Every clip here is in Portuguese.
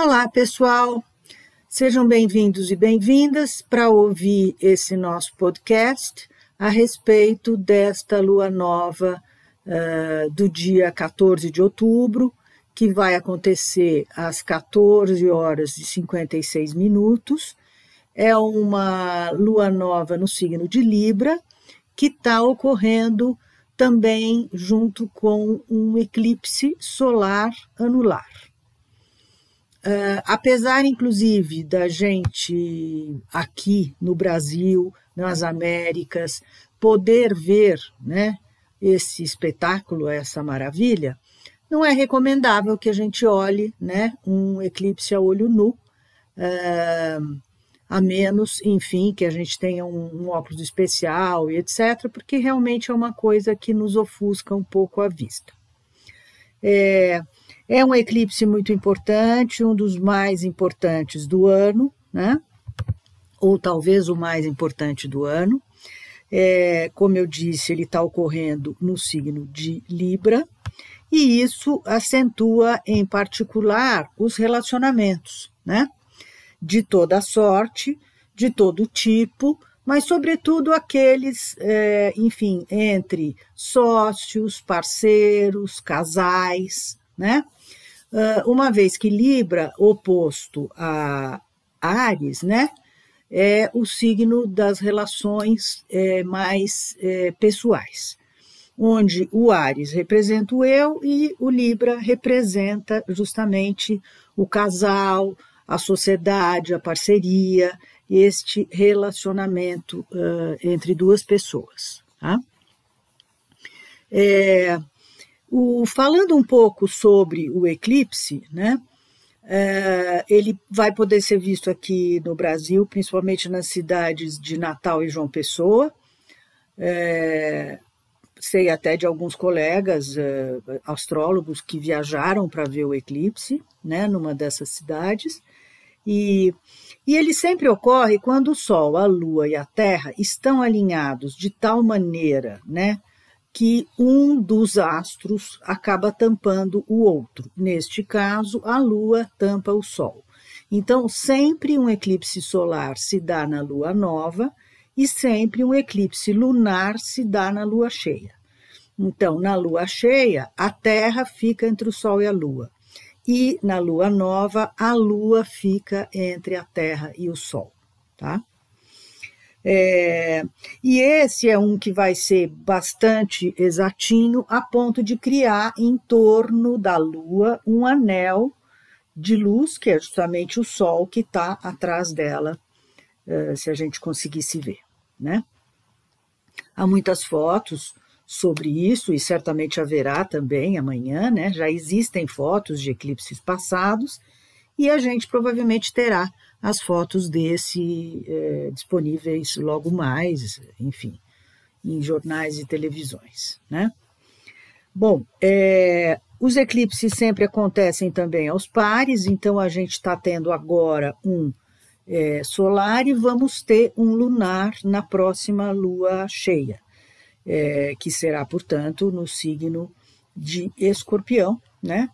Olá, pessoal. Sejam bem-vindos e bem-vindas para ouvir esse nosso podcast a respeito desta lua nova uh, do dia 14 de outubro, que vai acontecer às 14 horas e 56 minutos. É uma lua nova no signo de Libra, que está ocorrendo também junto com um eclipse solar anular. Uh, apesar, inclusive, da gente aqui no Brasil, nas Américas, poder ver né, esse espetáculo, essa maravilha, não é recomendável que a gente olhe né, um eclipse a olho nu, uh, a menos, enfim, que a gente tenha um, um óculos especial e etc., porque realmente é uma coisa que nos ofusca um pouco a vista. É, é um eclipse muito importante, um dos mais importantes do ano, né? ou talvez o mais importante do ano. É, como eu disse, ele está ocorrendo no signo de Libra, e isso acentua, em particular, os relacionamentos, né? De toda sorte, de todo tipo, mas, sobretudo, aqueles, é, enfim, entre sócios, parceiros, casais, né? Uh, uma vez que Libra, oposto a Ares, né, é o signo das relações é, mais é, pessoais, onde o Ares representa o eu e o Libra representa justamente o casal, a sociedade, a parceria, este relacionamento uh, entre duas pessoas. Tá? É, o, falando um pouco sobre o eclipse, né, é, ele vai poder ser visto aqui no Brasil, principalmente nas cidades de Natal e João Pessoa. É, sei até de alguns colegas é, astrólogos que viajaram para ver o eclipse, né, numa dessas cidades. E, e ele sempre ocorre quando o Sol, a Lua e a Terra estão alinhados de tal maneira, né, que um dos astros acaba tampando o outro. Neste caso, a Lua tampa o Sol. Então, sempre um eclipse solar se dá na lua nova e sempre um eclipse lunar se dá na lua cheia. Então, na lua cheia, a Terra fica entre o Sol e a Lua. E na lua nova, a Lua fica entre a Terra e o Sol, tá? É, e esse é um que vai ser bastante exatinho, a ponto de criar em torno da Lua um anel de luz, que é justamente o Sol que está atrás dela, é, se a gente conseguisse ver. Né? Há muitas fotos sobre isso, e certamente haverá também amanhã, né? já existem fotos de eclipses passados, e a gente provavelmente terá as fotos desse é, disponíveis logo mais, enfim, em jornais e televisões, né? Bom, é, os eclipses sempre acontecem também aos pares, então a gente está tendo agora um é, solar e vamos ter um lunar na próxima lua cheia, é, que será, portanto, no signo de escorpião, né?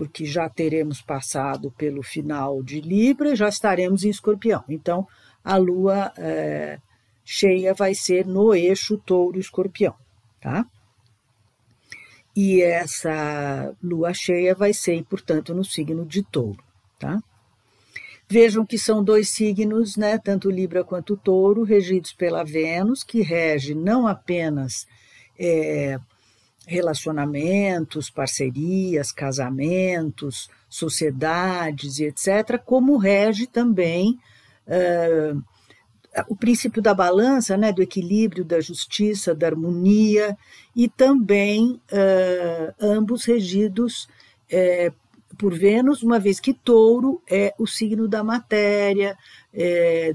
Porque já teremos passado pelo final de Libra, já estaremos em Escorpião. Então, a lua é, cheia vai ser no eixo touro-escorpião, tá? E essa lua cheia vai ser, portanto, no signo de touro, tá? Vejam que são dois signos, né, tanto Libra quanto Touro, regidos pela Vênus, que rege não apenas é, relacionamentos, parcerias, casamentos, sociedades e etc., como rege também uh, o princípio da balança, né, do equilíbrio, da justiça, da harmonia, e também uh, ambos regidos uh, por Vênus, uma vez que touro é o signo da matéria,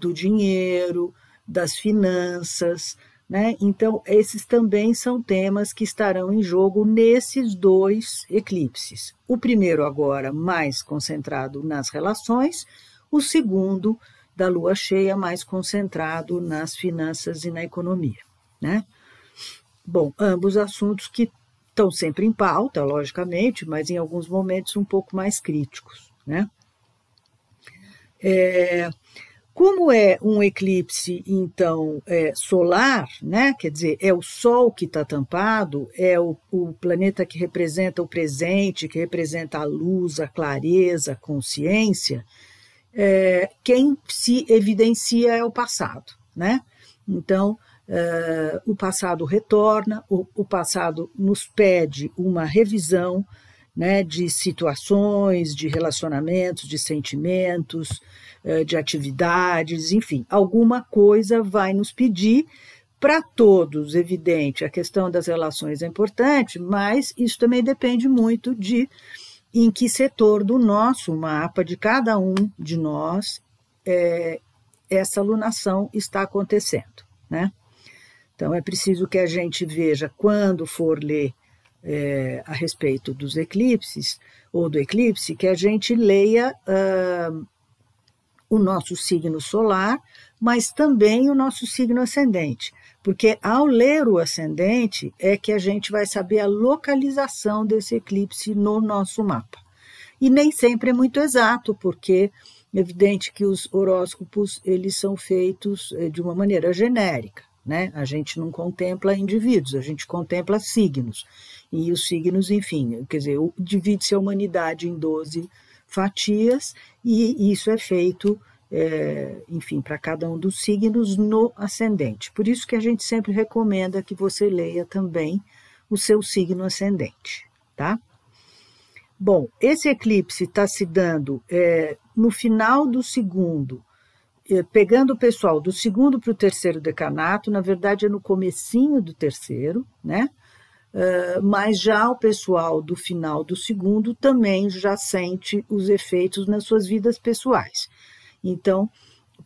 do dinheiro, das finanças, né? Então, esses também são temas que estarão em jogo nesses dois eclipses. O primeiro, agora, mais concentrado nas relações, o segundo, da lua cheia, mais concentrado nas finanças e na economia. Né? Bom, ambos assuntos que estão sempre em pauta, logicamente, mas em alguns momentos um pouco mais críticos. Né? É, como é um eclipse, então, é, solar, né? quer dizer, é o Sol que está tampado, é o, o, planeta que representa o presente, que representa a luz, a clareza, a consciência, é, quem se evidencia é o passado. Né? Então, é, o passado retorna, o, o passado nos pede uma revisão né, de situações, de relacionamentos, de sentimentos, de atividades, enfim, alguma coisa vai nos pedir. Para todos, evidente, a questão das relações é importante, mas isso também depende muito de em que setor do nosso mapa, de cada um de nós, é, essa alunação está acontecendo. Né? Então, é preciso que a gente veja, quando for ler é, a respeito dos eclipses, ou do eclipse, que a gente leia uh, o nosso signo solar, mas também o nosso signo ascendente, porque ao ler o ascendente é que a gente vai saber a localização desse eclipse no nosso mapa. E nem sempre é muito exato, porque é evidente que os horóscopos eles são feitos eh, de uma maneira genérica, né? A gente não contempla indivíduos, a gente contempla signos. E os signos, enfim, quer dizer, divide-se a humanidade em 12 fatias, e isso é feito, é, enfim, para cada um dos signos no ascendente. Por isso que a gente sempre recomenda que você leia também o seu signo ascendente, tá? Bom, esse eclipse está se dando é, no final do segundo, é, pegando o pessoal do segundo para o terceiro decanato, na verdade é no comecinho do terceiro, né? Uh, mas já o pessoal do final do segundo também já sente os efeitos nas suas vidas pessoais. Então,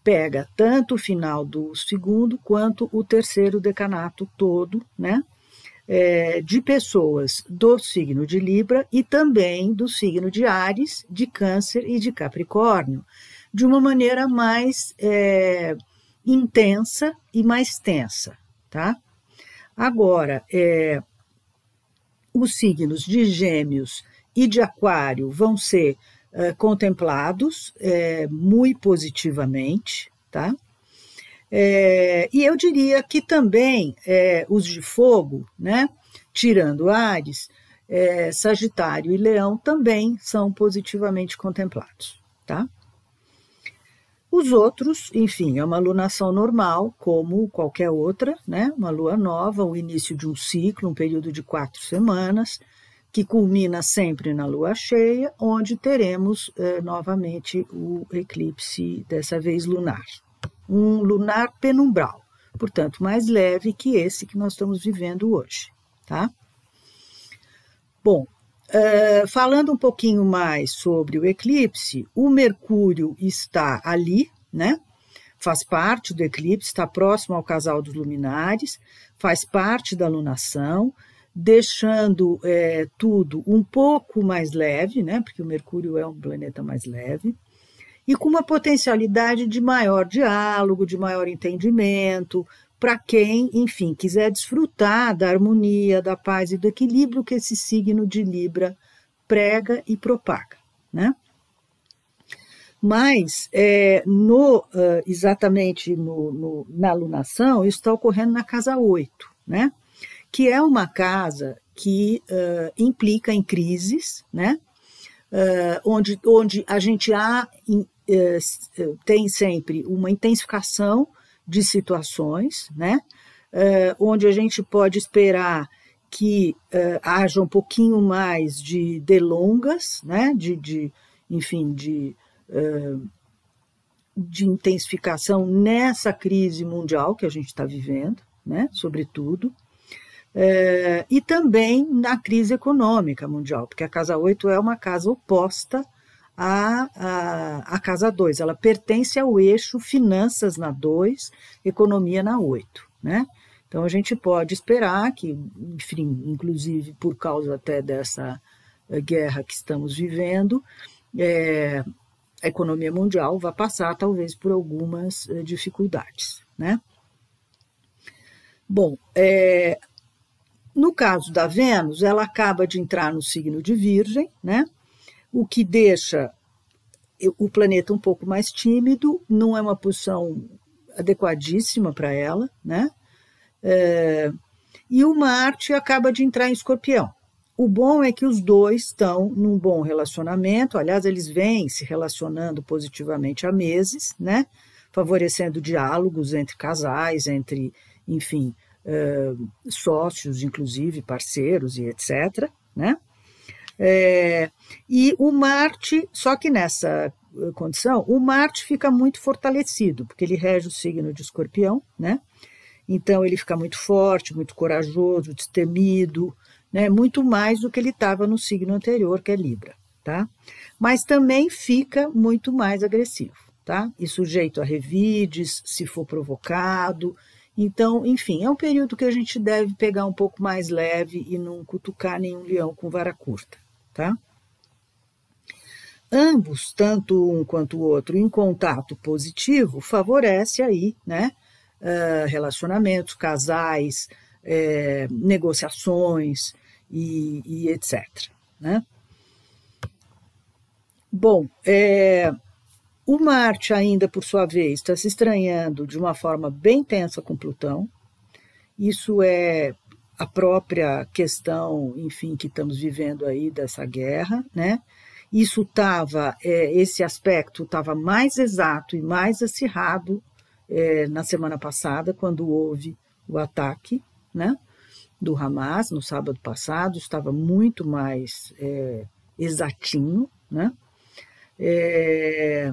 pega tanto o final do segundo quanto o terceiro decanato todo, né? É, de pessoas do signo de Libra e também do signo de Ares, de Câncer e de Capricórnio, de uma maneira mais é, intensa e mais tensa, tá? Agora, é, os signos de Gêmeos e de Aquário vão ser uh, contemplados é, muito positivamente, tá? É, e eu diria que também é, os de fogo, né, tirando Ares, é, Sagitário e Leão também são positivamente contemplados, tá? Os outros, enfim, é uma lunação normal, como qualquer outra, né? Uma lua nova, o início de um ciclo, um período de quatro semanas, que culmina sempre na lua cheia, onde teremos eh, novamente o eclipse, dessa vez lunar. Um lunar penumbral, portanto, mais leve que esse que nós estamos vivendo hoje, tá? Bom, Uh, falando um pouquinho mais sobre o eclipse, o Mercúrio está ali, né? Faz parte do eclipse, está próximo ao casal dos luminares, faz parte da lunação, deixando é, tudo um pouco mais leve, né? Porque o Mercúrio é um planeta mais leve, e com uma potencialidade de maior diálogo, de maior entendimento, para quem, enfim, quiser desfrutar da harmonia, da paz e do equilíbrio que esse signo de Libra prega e propaga, né? Mas é, no, uh, exatamente no, no, na alunação, isso está ocorrendo na casa 8, né? que é uma casa que uh, implica em crises, né? Uh, onde, onde a gente há, tem sempre uma intensificação de situações, né? Uh, onde a gente pode esperar que uh, haja um pouquinho mais de delongas, né? De, de enfim, de, uh, de intensificação nessa crise mundial que a gente está vivendo, né? Sobretudo. e também na crise econômica mundial, porque a Casa 8 é uma casa oposta a, a, casa 2. Ela pertence ao eixo finanças na 2, economia na 8. Né? Então a gente pode esperar que, enfim, inclusive por causa até dessa eh, guerra que estamos vivendo, é, a economia mundial vai passar talvez por algumas é, dificuldades. Né? Bom, é, no caso da Vênus, ela acaba de entrar no signo de Virgem, né? O que deixa o planeta um pouco mais tímido, não é uma posição adequadíssima para ela, né? É, e o Marte acaba de entrar em escorpião. O bom é que os dois estão num bom relacionamento, aliás, eles vêm se relacionando positivamente há meses, né? Favorecendo diálogos entre casais, entre, enfim, sócios, inclusive parceiros e etc. Né? É, e o Marte, só que nessa condição, o Marte fica muito fortalecido, porque ele rege o signo de escorpião, né? Então ele fica muito forte, muito corajoso, destemido, né? muito mais do que ele estava no signo anterior, que é Libra. Tá? Mas também fica muito mais agressivo, tá? E sujeito a revides, se for provocado. Então, enfim, é um período que a gente deve pegar um pouco mais leve e não cutucar nenhum leão com vara curta, tá? Ambos, tanto um quanto o outro, em contato positivo, favorece aí, né? Uh, relacionamentos, casais, é, negociações e, e, etc. Né? Bom, é, o Marte ainda, por sua vez, está se estranhando de uma forma bem tensa com Plutão. Isso é a própria questão, enfim, que estamos vivendo aí dessa guerra, né? Isso estava, é, esse aspecto estava mais exato e mais acirrado é, na semana passada, quando houve o ataque, né? Do Hamas no sábado passado, estava muito mais é, exatinho, né? É,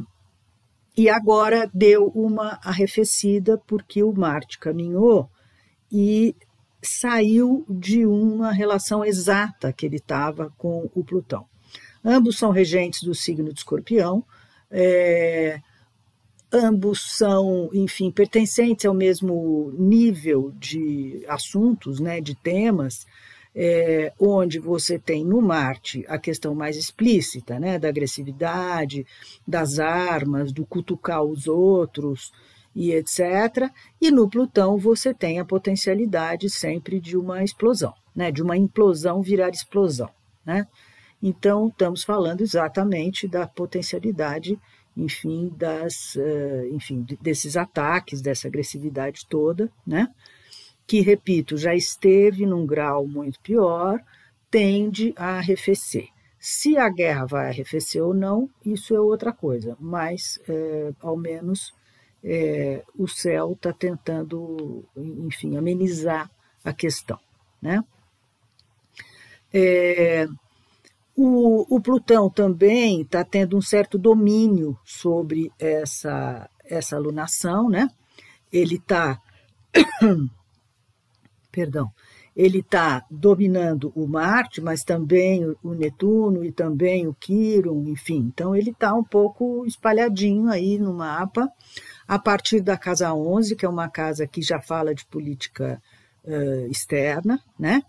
e agora deu uma arrefecida porque o Marte caminhou e saiu de uma relação exata que ele estava com o Plutão. Ambos são regentes do signo de Escorpião, é, ambos são, enfim, pertencentes ao mesmo nível de assuntos, né, de temas, é, onde você tem no Marte a questão mais explícita, né, da agressividade, das armas, do cutucar os outros e etc. E no Plutão você tem a potencialidade sempre de uma explosão, né, de uma implosão virar explosão, né? Então estamos falando exatamente da potencialidade, enfim, das, uh, enfim, desses ataques, dessa agressividade toda, né? que, repito, já esteve num grau muito pior, tende a arrefecer. Se a guerra vai arrefecer ou não, isso é outra coisa, mas é, ao menos é, o céu está tentando, enfim, amenizar a questão. Né? É, o, o, Plutão também está tendo um certo domínio sobre essa, essa alunação, né? Ele está perdão, ele está dominando o Marte, mas também o Netuno e também o Quiron, enfim. Então ele está um pouco espalhadinho aí no mapa, a partir da casa 11, que é uma casa que já fala de política uh, externa, né?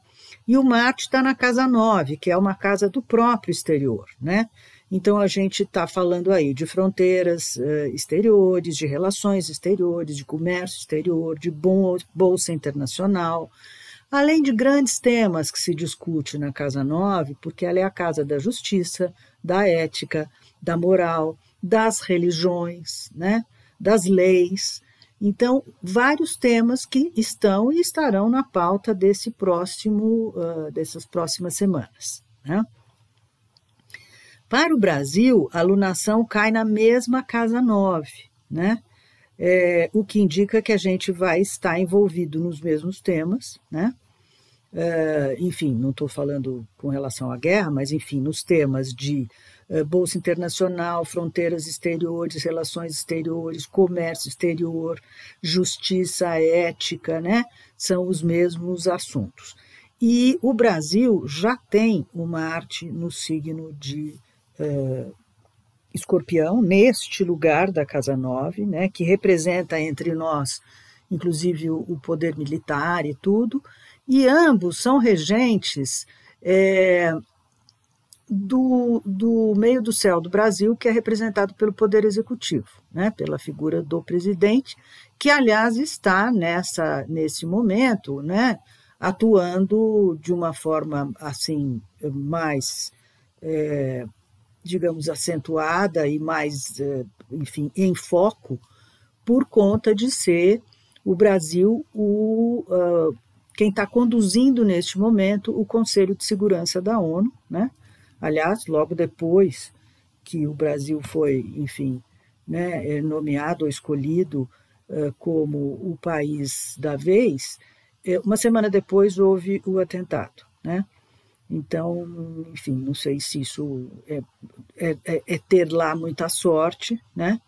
E o Marte está na casa 9, que é uma casa do próprio exterior, né? Então, a gente está falando aí de fronteiras uh, exteriores, de relações exteriores, de comércio exterior, de bolsa internacional, além de grandes temas que se discute na Casa 9, porque ela é a casa da justiça, da ética, da moral, das religiões, né, das leis. Então, vários temas que estão e estarão na pauta desse próximo, uh, dessas próximas semanas. Né? Para o Brasil, a alunação cai na mesma casa 9, né? É, o que indica que a gente vai estar envolvido nos mesmos temas, né? É, enfim, não estou falando com relação à guerra, mas enfim, nos temas de Bolsa Internacional, fronteiras exteriores, relações exteriores, comércio exterior, justiça, ética, né? São os mesmos assuntos. E o Brasil já tem uma arte no signo de uh, escorpião, neste lugar da Casa 9, né, que representa entre nós, inclusive, o, poder militar e tudo, e ambos são regentes é, do, do meio do céu do Brasil, que é representado pelo Poder Executivo, né, pela figura do presidente, que, aliás, está nessa, nesse momento né, atuando de uma forma assim mais é, digamos, acentuada e mais, eh, enfim, em foco, por conta de ser o Brasil o, uh, quem está conduzindo neste momento o Conselho de Segurança da ONU, né? Aliás, logo depois que o Brasil foi, enfim, né, nomeado ou escolhido uh, como o país da vez, eh, uma semana depois houve o atentado, né? Então, enfim, não sei se isso é, é, é, é ter lá muita sorte, né?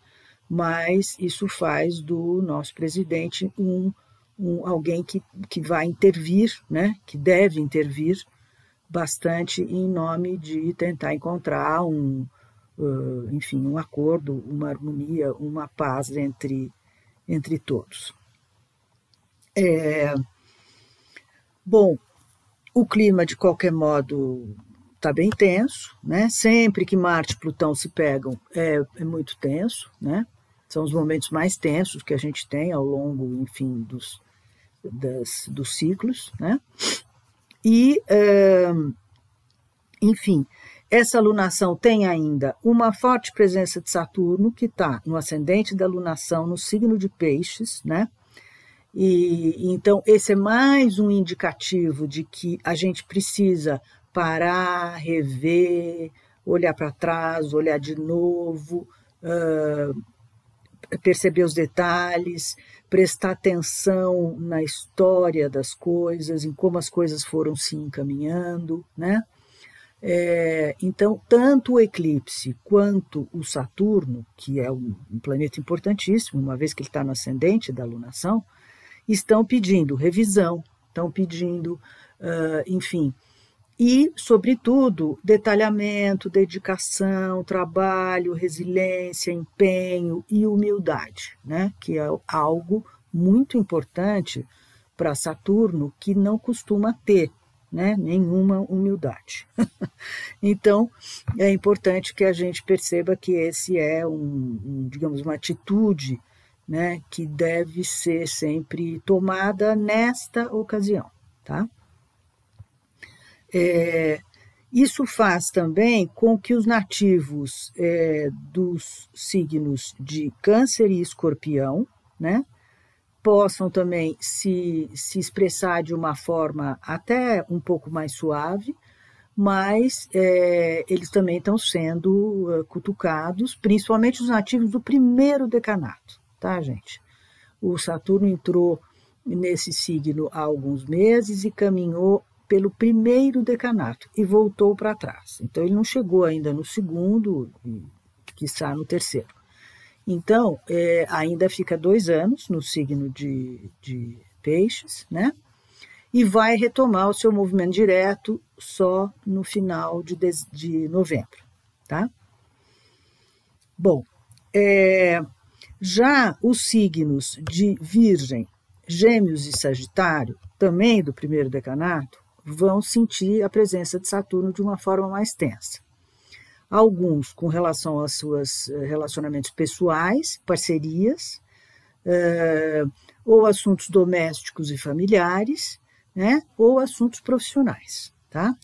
Mas isso faz do nosso presidente um, um alguém que, que vai intervir, né? Que deve intervir bastante em nome de tentar encontrar um, uh, enfim, um acordo, uma harmonia, uma paz entre, entre todos. É, bom, o clima, de qualquer modo, está bem tenso, né? Sempre que Marte e Plutão se pegam, é, é, muito tenso, né? São os momentos mais tensos que a gente tem ao longo, enfim, dos, das, dos ciclos, né? E, enfim, essa alunação tem ainda uma forte presença de Saturno, que está no ascendente da alunação, no signo de Peixes, né? E então esse é mais um indicativo de que a gente precisa parar, rever, olhar para trás, olhar de novo, uh, perceber os detalhes, prestar atenção na história das coisas, em como as coisas foram se encaminhando, né? É, então, tanto o eclipse quanto o Saturno, que é um, um planeta importantíssimo, uma vez que ele está no ascendente da alunação, estão pedindo revisão, estão pedindo, uh, enfim, e, sobretudo, detalhamento, dedicação, trabalho, resiliência, empenho e humildade, né? que é algo muito importante para Saturno que não costuma ter né? nenhuma humildade. então, é importante que a gente perceba que esse é um, um digamos, uma atitude né, que deve ser sempre tomada nesta ocasião, tá? É, isso faz também com que os nativos é, dos signos de Câncer e Escorpião, né, possam também se, se expressar de uma forma até um pouco mais suave, mas é, eles também estão sendo uh, cutucados, principalmente os nativos do primeiro decanato, tá, gente? O Saturno entrou nesse signo há alguns meses e caminhou pelo primeiro decanato e voltou para trás. Então, ele não chegou ainda no segundo, que está no terceiro. Então, é, ainda fica dois anos no signo de, de peixes, né? E vai retomar o seu movimento direto só no final de, de, de novembro, tá? Bom, é, já os signos de Virgem, Gêmeos e Sagitário, também do primeiro decanato, vão sentir a presença de Saturno de uma forma mais tensa. Alguns com relação aos seus eh, relacionamentos pessoais, parcerias, uh, ou assuntos domésticos e familiares, né, ou assuntos profissionais, tá?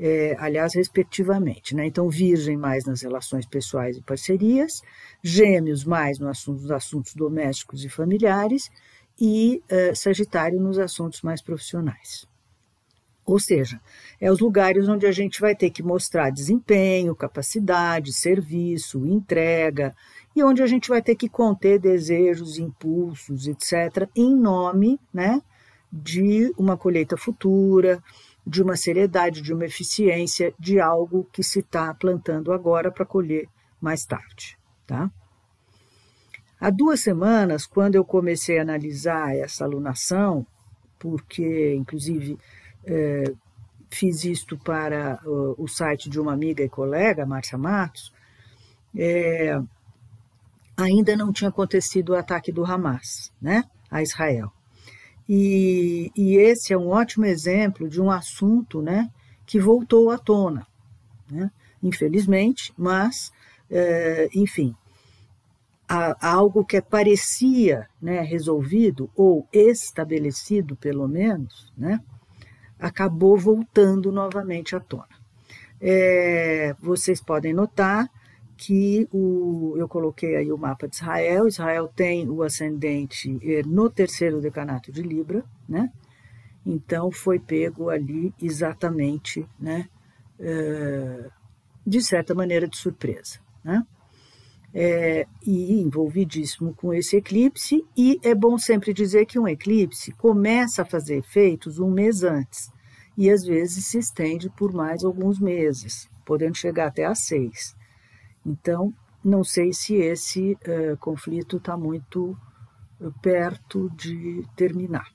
É, aliás, respectivamente. Né? Então, Virgem mais nas relações pessoais e parcerias, Gêmeos mais nos assuntos, assuntos domésticos e familiares, e uh, Sagitário nos assuntos mais profissionais. Ou seja, é os lugares onde a gente vai ter que mostrar desempenho, capacidade, serviço, entrega, e onde a gente vai ter que conter desejos, impulsos, etc., em nome né, de uma colheita futura, de uma seriedade, de uma eficiência, de algo que se está plantando agora para colher mais tarde. Tá? Há duas semanas, quando eu comecei a analisar essa alunação, porque, inclusive, é, fiz isto para o, o, site de uma amiga e colega, Márcia Matos, é, ainda não tinha acontecido o ataque do Hamas né, a Israel. E, e, esse é um ótimo exemplo de um assunto né, que voltou à tona, né, infelizmente, mas, é, enfim, algo que parecia né, resolvido ou estabelecido, pelo menos, né, acabou voltando novamente à tona. é, vocês podem notar que o, eu coloquei aí o mapa de Israel. Israel tem o ascendente no terceiro decanato de Libra, né? Então foi pego ali exatamente, né? É, de certa maneira de surpresa, né? É, e envolvidíssimo com esse eclipse, e é bom sempre dizer que um eclipse começa a fazer efeitos um mês antes, e às vezes se estende por mais alguns meses, podendo chegar até a seis. Então, não sei se esse uh, conflito está muito perto de terminar,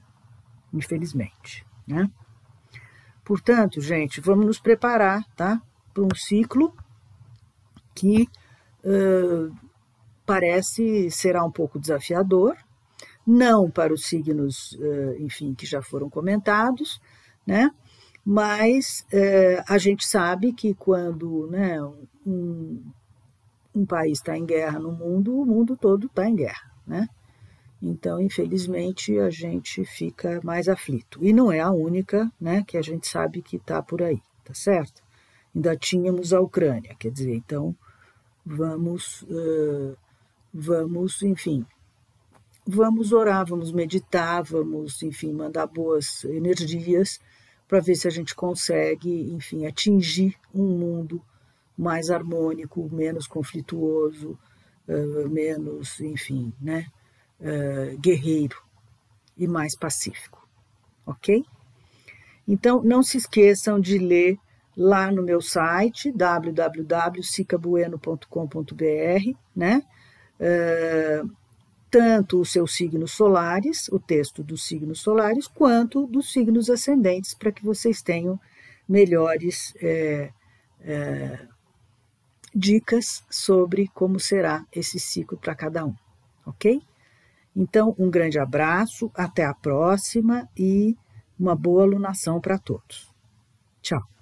infelizmente. Né? Portanto, gente, vamos nos preparar tá, para um ciclo que uh, parece será um pouco desafiador, não para os signos, uh, enfim, que já foram comentados, né? Mas uh, a gente sabe que quando né, um, um país está em guerra no mundo, o mundo todo está em guerra, né? Então, infelizmente, a gente fica mais aflito. E não é a única, né, que a gente sabe que está por aí, tá certo? Ainda tínhamos a Ucrânia, quer dizer, então vamos, uh, vamos, enfim, vamos orar, vamos meditar, vamos, enfim, mandar boas energias para ver se a gente consegue, enfim, atingir um mundo mais harmônico, menos conflituoso, uh, menos, enfim, né, uh, guerreiro e mais pacífico, ok? Então, não se esqueçam de ler lá no meu site www.sicabueno.com.br, né? Uh, tanto os seus signos solares, o texto dos signos solares, quanto dos signos ascendentes, para que vocês tenham melhores é, é, dicas sobre como será esse ciclo para cada um, ok? Então, um grande abraço, até a próxima e uma boa alunação para todos. Tchau.